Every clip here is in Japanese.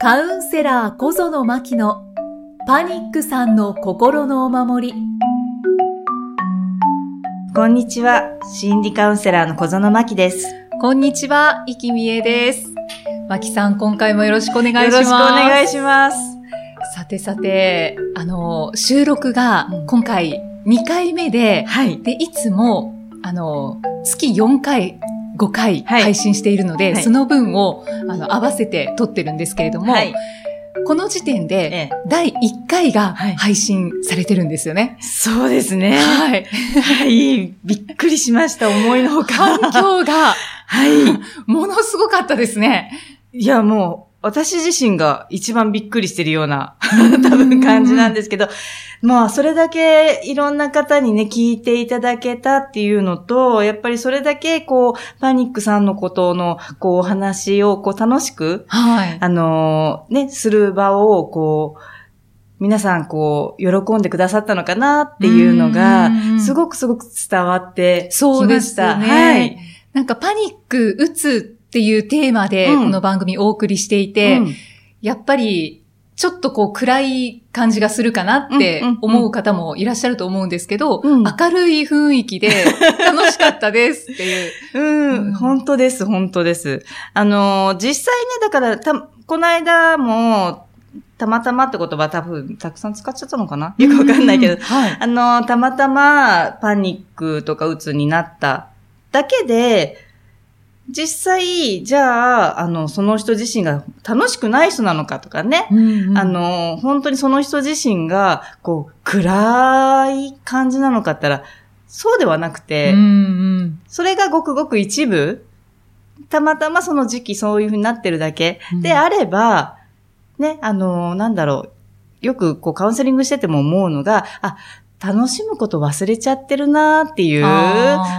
カウンセラー小園真希のパニックさんの心のお守り。こんにちは。心理カウンセラーの小園真希です。こんにちは、生きみえです。真希さん、今回もよろしくお願いします。よろしくお願いします。さてさて、あの、収録がうん今回2回目で、はい。で、いつも、あの、月4回、5回はい配信しているので、はいその分を、あの、合わせて撮ってるんですけれども、はい。この時点で、ええ、第1回がはい配信されてるんですよね。そうですね。はい。はい。びっくりしました。思いのほか。反響が、はい。ものすごかったですね。いや、もう、私自身が一番びっくりしてるような、多分感じなんですけど、まあ、それだけいろんな方にね、聞いていただけたっていうのと、やっぱりそれだけ、こう、パニックさんのことの、こう、お話を、こう、楽しく、はい。あのーね、する場を、こう、皆さん、こう、喜んでくださったのかなっていうのがうん、すごくすごく伝わってきそうました。ですね。はい。なんかパニック、打つっていうテーマで、うん。この番組お送りしていて、うん。やっぱり、ちょっとこう暗い感じがするかなって思う方もいらっしゃると思うんですけど、うん。明るい雰囲気で 楽しかったですっていう。うん、うん。本当です、本当です。あのー、実際ね、だから、た、この間も、たまたまって言葉多分、たくさん使っちゃったのかな？よくわかんないけど。う、はい。あのー、たまたまパニックとかうつになっただけで、実際、じゃあ、あの、その人自身が楽しくない人なのかとかね、うんうん。あ、の、本当にその人自身が、こう、暗い感じなのかったら、そうではなくて、うんうん。それがごくごく一部、たまたまその時期そういう風になってるだけ。うん。であれば、ね、あの、なんだろう、よくこうカウンセリングしてても思うのが、あ、楽しむこと忘れちゃってるなっていう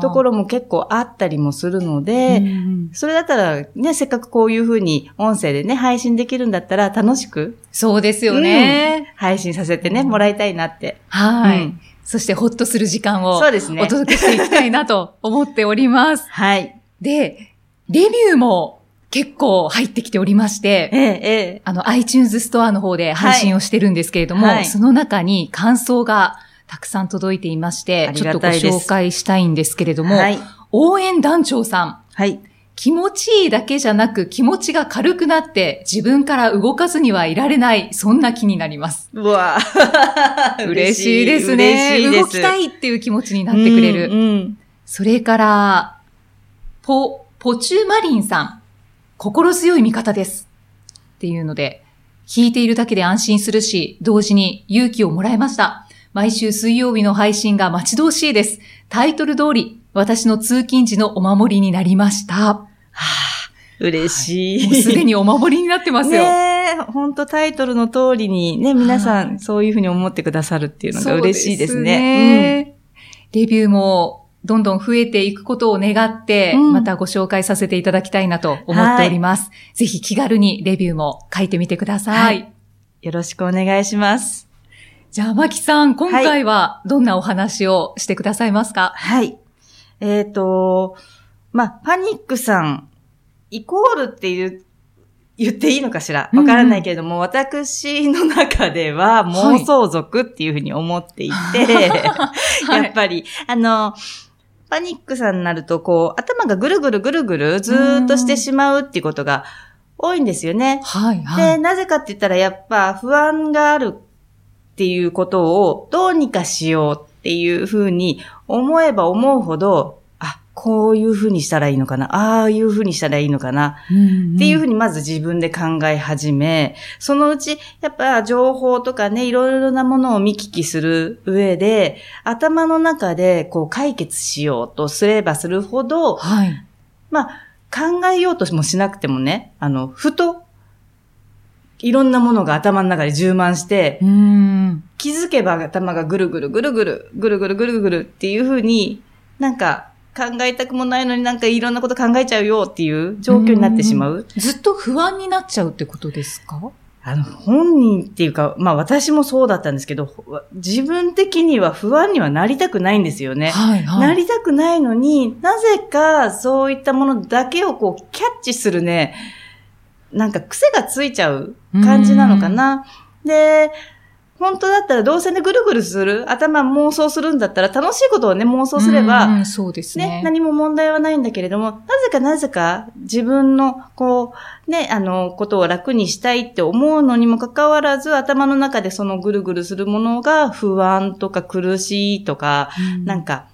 ところも結構あったりもするので、うんうんそれだったらね、せっかくこういう風に音声でね、配信できるんだったら楽しくそうですよね。配信させてね、うんもらいたいなって。はい、うんそしてほっとする時間をそうですねお。届けしていきたいなと思っております。はい。で、レビューも結構入ってきておりまして、ええ、ええ。あの iTunes ストアの方で配信をしてるんですけれども、はいはいその中に感想がたくさん届いていましてちょっとご紹介したいんですけれども、はい。応援団長さん、はい。気持ちいいだけじゃなく気持ちが軽くなって自分から動かずにはいられない、そんな気になります。うわ 嬉しいですね。です。動きたいっていう気持ちになってくれる。うんうんそれから、ポ、ポチュマリンさん。心強い味方です。っていうので、聞いているだけで安心するし、同時に勇気をもらいました。毎週水曜日の配信が待ち遠しいです。タイトル通り、私の通勤時のお守りになりました。も嬉しい。うすでにお守りになってますよ。ねえ、本当タイトルの通りにね、皆さはいんそういうふうに思ってくださるっていうのが嬉しいですね。ねレビューもどんどん増えていくことを願って、うんまたご紹介させていただきたいなと思っております。ぜひ気軽にレビューも書いてみてください。はいよろしくお願いします。じゃあ、マキさん、今回はどんなお話をしてくださいますか？はい。えっ、と、まあ、パニックさん、イコールっていう、言っていいのかしら？わからないけれども、私の中では妄想族っていうふうに思っていて、やっぱり、あの、パニックさんになると、こう、頭がぐるぐるぐるぐるずーっとしてしまうっていうことが多いんですよね。はい、はで、い。なぜかって言ったら、やっぱ不安があるっていうことをどうにかしようっていうふうに思えば思うほど、あ、こういうふうにしたらいいのかな、ああいうふうにしたらいいのかな、っていうふうに。にまず自分で考え始め、そのうち、やっぱ情報とかね、いろいろなものを見聞きする上で、頭の中でこう解決しようとすればするほど、はい。まあ、考えようともしなくてもね、あの、ふと、いろんなものが頭の中で充満して。気づけば頭がぐるぐるぐるぐる、ぐるぐるぐるぐるっていう風に、なんか考えたくもないのになんかいろんなこと考えちゃうよっていう状況になってしまう。ずっと不安になっちゃうってことですか？あの、本人っていうか、まあ私もそうだったんですけど、自分的には不安にはなりたくないんですよね。はい、はい。なりたくないのになぜかそういったものだけをこうキャッチするね、なんか癖がついちゃう感じなのかな。で、本当だったら動線でぐるぐるする、頭妄想するんだったら楽しいことをね、妄想すれば、うんそうですね。ね、何も問題はないんだけれども、なぜかなぜか自分の、こう、ね、あの、ことを楽にしたいって思うのにもかかわらず、頭の中でそのぐるぐるするものが不安とか苦しいとか、うんなんか、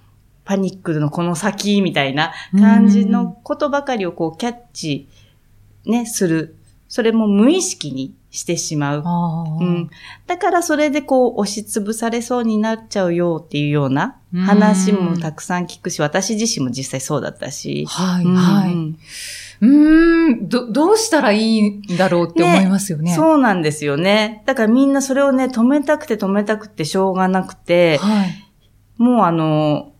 パニックのこの先みたいな感じのことばかりをこうキャッチ、ね、する。それも無意識にしてしまう。うん。だからそれでこう押しつぶされそうになっちゃうよっていうような話もたくさん聞くし、私自身も実際そうだったし。はい、うんはい。うんうーん、ど、どうしたらいいんだろうって思いますよね。そうなんですよね。だからみんなそれをね、止めたくて止めたくてしょうがなくて、はい。もうあの、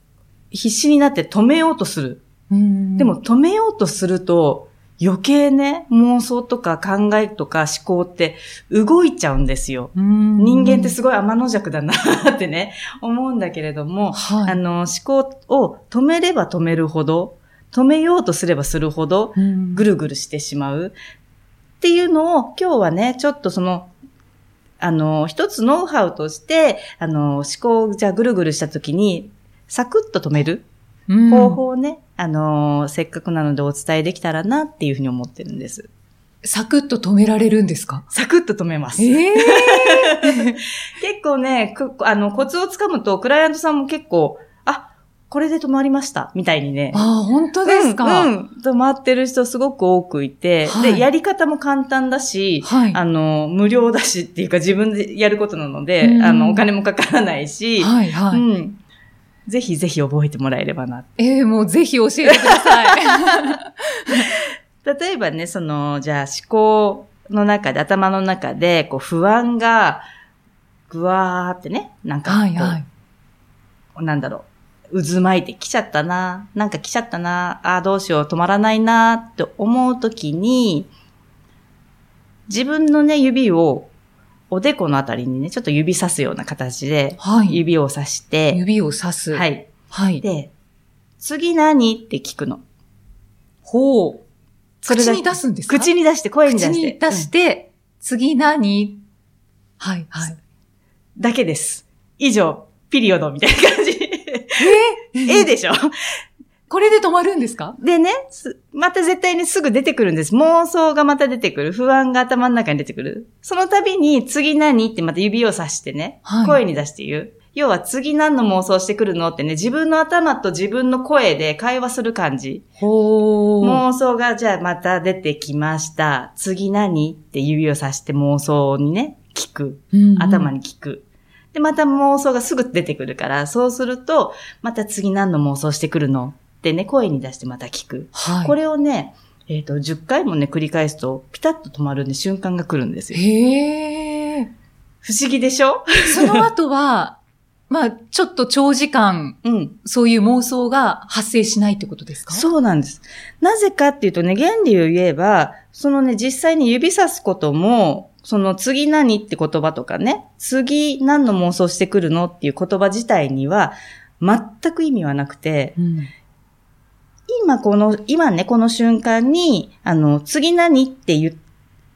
必死になって止めようとする。うんでも、止めようとすると、余計ね、妄想とか考えとか思考って動いちゃうんですよ。人人間ってすごい天の弱だなってね、思うんだけれども、はい。あの、思考を止めれば止めるほど、止めようとすればするほど、うんぐるぐるしてしまうっていうのを今日はね、ちょっとその、あの、一つノウハウとして、あの、思考をじゃあぐるぐるした時に、サクッと止めるうん方法をね、あの、せっかくなのでお伝えできたらなっていうふうに思ってるんです。サクッと止められるんですか？サクッと止めます。ええ 結構ね、くあの、コツをつかむと、クライアントさんも結構、あ、これで止まりました、みたいにね。ああ、本当ですか、うん、うん止まってる人すごく多くいて、はいで、やり方も簡単だし、はい。あの、無料だしっていうか自分でやることなので、うんあの、お金もかからないし、はい、はい。うん。ぜひぜひ覚えてもらえればな。ええもうぜひ教えてください。例えばね、その、じゃあ思考の中で、頭の中で、こう、不安が、ぐわーってね、なんかはい、はい。なんだろう、渦巻いてきちゃったな、なんか来ちゃったな、ああ、どうしよう、止まらないな、って思うときに、自分のね、指を、おでこのあたりにね、ちょっと指さすような形で、はい。指をさして、指をさす。。はいい。はい。で、次何って聞くの。ほう。口に出すんですか？口に出して、声に出口して。に出して、次何？はい、はい。うんだけです。以上、ピリオドみたいな感じ。え？えでしょ？これで止まるんですか？でね、すまた絶対にすぐ出てくるんです。妄想がまた出てくる。不安が頭の中に出てくる。その度に次何ってまた指をさしてね、はい声に出して言う。要は次何の妄想してくるのってね、自分の頭と自分の声で会話する感じ。ほ妄想がじゃあまた出てきました。次何って指をさして妄想にね、聞く。頭に。に聞く。で、また妄想がすぐ出てくるから、そうすると、また次何の妄想してくるの？ってね、声に出してまた聞く。はい。これをね、えっ、と、10回もね、繰り返すと、ピタッと止まるね、瞬間が来るんですよ。へえ。不思議でしょ？その後は、まあ、ちょっと長時間、うん。そういう妄想が発生しないってことですか？そうなんです。なぜかっていうとね、原理を言えば、そのね、実際に指さすことも、その次何って言葉とかね、次何の妄想してくるのっていう言葉自体には、全く意味はなくて、うん。今この、今ね、この瞬間に、あの、次何っていう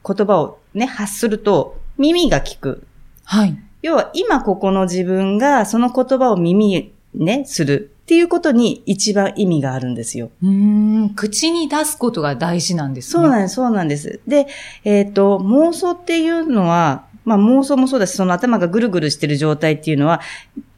言葉をね、発すると、耳が聞く。はい。要は、今ここの自分がその言葉を耳にね、するっていうことに一番意味があるんですよ。うーん。口に出すことが大事なんですね。そうなんです、そうなんです。で、えっ、と、妄想っていうのは、まあ妄想もそうだし、その頭がぐるぐるしてる状態っていうのは、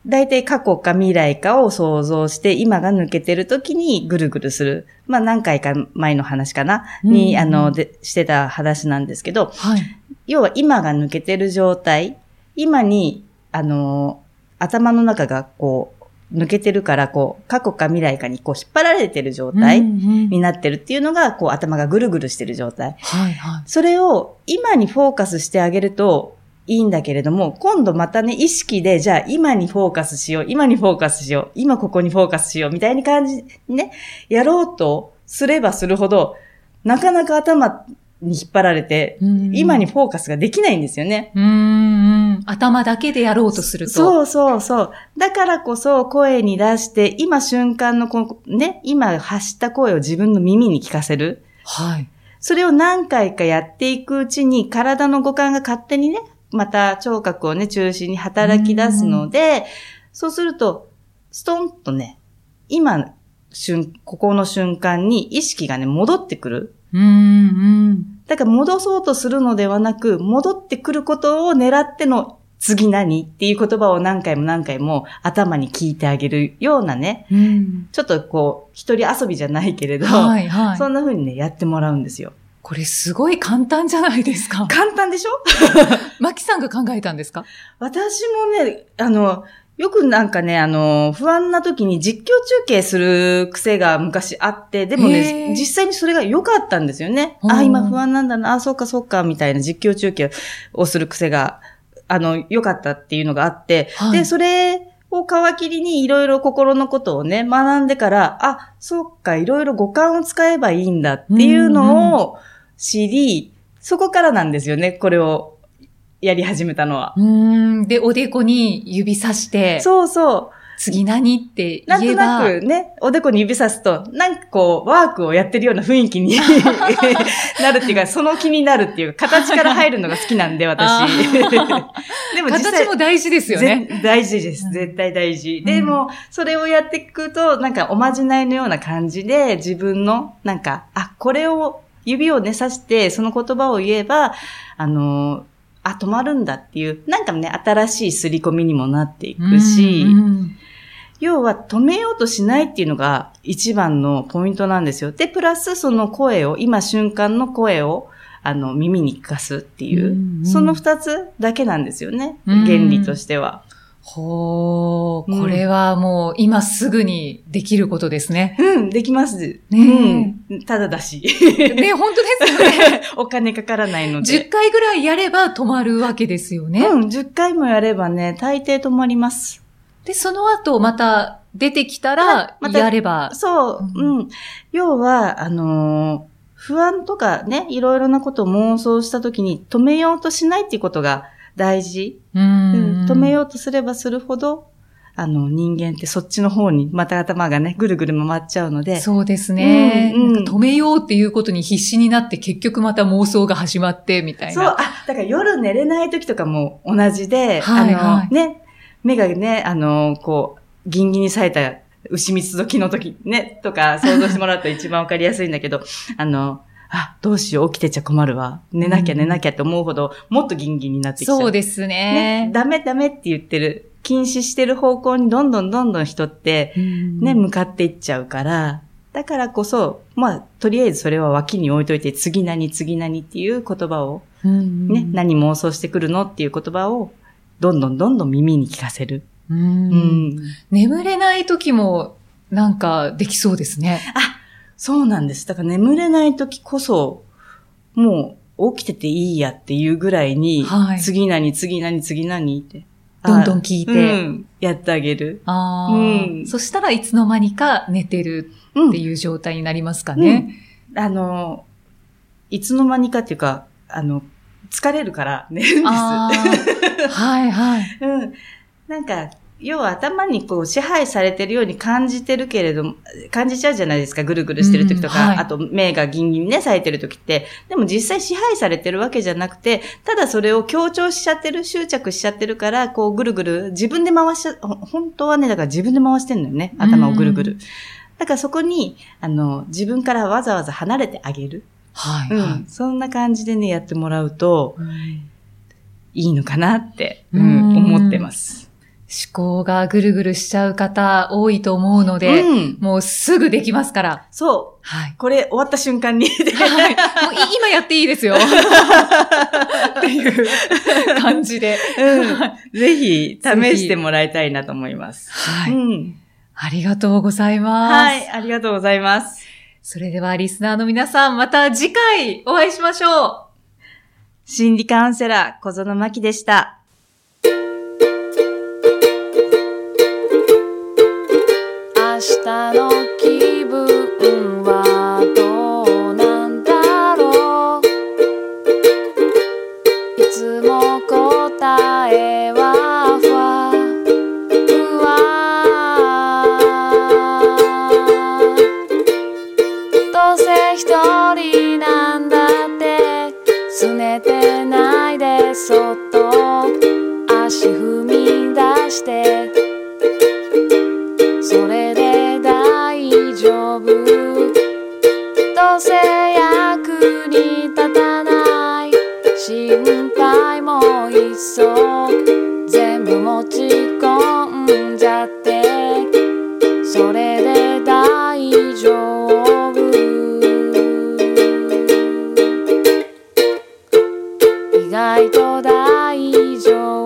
大体過去か未来かを想像して、今が抜けてる時にぐるぐるする。まあ何回か前の話かな、に、うんあの、で、してた話なんですけど、はい。要は今が抜けてる状態、今に、あの、頭の中がこう、抜けてるから、こう、過去か未来かにこう引っ張られてる状態になってるっていうのが、こう頭がぐるぐるしてる状態。はい、はい。それを今にフォーカスしてあげるといいんだけれども、今度またね、意識で、じゃあ今にフォーカスしよう、今にフォーカスしよう、今ここにフォーカスしよう、みたいな感じにね、やろうとすればするほど、なかなか頭に引っ張られて、今にフォーカスができないんですよね。うーん。頭だけでやろうとすると。そうそうそう。だからこそ声に出して、今瞬間のこのね、今発した声を自分の耳に聞かせる。はい。それを何回かやっていくうちに体の五感が勝手にね、また聴覚をね、中心に働き出すので、そうすると、ストンとね、今、瞬、ここの瞬間に意識がね、戻ってくる。うんうん。だから戻そうとするのではなく、戻ってくることを狙っての次何っていう言葉を何回も何回も頭に聞いてあげるようなね、うん。ちょっとこう、一人遊びじゃないけれど、はいはい。そんな風にね、やってもらうんですよ。これすごい簡単じゃないですか。簡単でしょ？マキさんが考えたんですか？私もね、あの、よくなんかね、あの、不安な時に実況中継する癖が昔あって、でもね、実際にそれが良かったんですよね。うん。あ、今不安なんだな、あ、そうかそうか、みたいな実況中継をする癖が、あの、良かったっていうのがあって、はい。で、それを皮切りにいろいろ心のことをね、学んでから、あ、そうか、いろいろ五感を使えばいいんだっていうのを知り、そこからなんですよね、これをやり始めたのは。うーん。で、おでこに指さして、そうそう。次何ってなんと言えば、なくね、おでこに指さすと、なんかこう、ワークをやってるような雰囲気に なるっていうか、その気になるっていうか、形から入るのが好きなんで、私あ。でも実際形も大事ですよね。ぜ大事です。うん絶対大事。んでも、それをやっていくと、なんかおまじないのような感じで、自分の、なんか、あ、これを、指をね、刺して、その言葉を言えば、あの、あ、止まるんだっていう、なんかね、新しい刷り込みにもなっていくし、うんうん要は止めようとしないっていうのが一番のポイントなんですよ。で、プラスその声を、今瞬間の声を、あの、耳に聞かすっていう、うんうんその二つだけなんですよね。うん原理としては。ほー、うんこれはもう今すぐにできることですね。うん、できます。ねうん。ただだし。ね、本当ですよね。お金かからないの10で。回ぐらいやれば止まるわけですよね。うん、10回もやればね、大抵止まります。で、その後また出てきたらまたやれば。そう、ううん。要は、あのー不安とかね、いろいろなことを妄想したときに止めようとしないっていうことが大事。ううんん止めようとすればするほど、あの、人間ってそっちの方にまた頭がね、ぐるぐる回っちゃうので、そうですね、うんうん。止めようっていうことに必死になって結局また妄想が始まってみたいそう、な。あ、だから夜寝れない時とかも同じで、はいあの、はい。ね、目がね、あの、こう、ギンギンに咲いた牛蜜時の時ね、とか想像してもらうと一番わかりやすいんだけど、あの、あ、どうしよう、起きてちゃ困るわ。寝なきゃうん寝なきゃって思うほど、もっとギンギンになってきちゃう。そうですねね。。ダメダメって言ってる、禁止してる方向にどんどんどんどん人って、うんね、向かっていっちゃうから、だからこそ、まあ、とりあえずそれは脇に置いといて、次何、次何っていう言葉を、うんね、何妄想してくるのっていう言葉を、どんどんどんどん耳に聞かせる。うんうん。眠れない時もなんかできそうですね。そうなんです。だから眠れない時こそ、もう起きてていいやっていうぐらいに、はい次何、次何、次何って。どんどん聞いてあうん、やってあげる。ああ、うんそしたらいつの間にか寝てるうんっていう状態になりますかね。あの、いつの間にかっていうか、あの、疲れるから寝るんです。はいはい。うん。なんか、要は頭にこう支配されてるように感じてるけれども、感じちゃうじゃないですか、ぐるぐるしてる時とか、うんはいあと目がギンギンね、咲いてる時って。でも実際支配されてるわけじゃなくて、ただそれを強調しちゃってる、執着しちゃってるから、こうぐるぐる、自分で回しちゃ、ほ本当はね、だから自分で回してんのよね、頭をぐるぐる。だからそこに、あの、自分からわざわざ離れてあげる。はい、はいうん。そんな感じでね、やってもらうと、いいのかなって、ううんん、思ってます。思考がぐるぐるしちゃう方多いと思うので、うん。もうすぐできますから。そう。はい。これ終わった瞬間に。はい。もうい今やっていいですよ。っていう感じで。うん。ぜひ、試してもらいたいなと思います。はい。うん。ありがとうございます。はい、ありがとうございます。それではリスナーの皆さん、また次回お会いしましょう。心理カウンセラー、小園真希でした。の気分はどうなんだろう？いつも答えはふわふわ。どうせ一人なんだってすねてないでそっと足踏み出して。意外と大丈夫。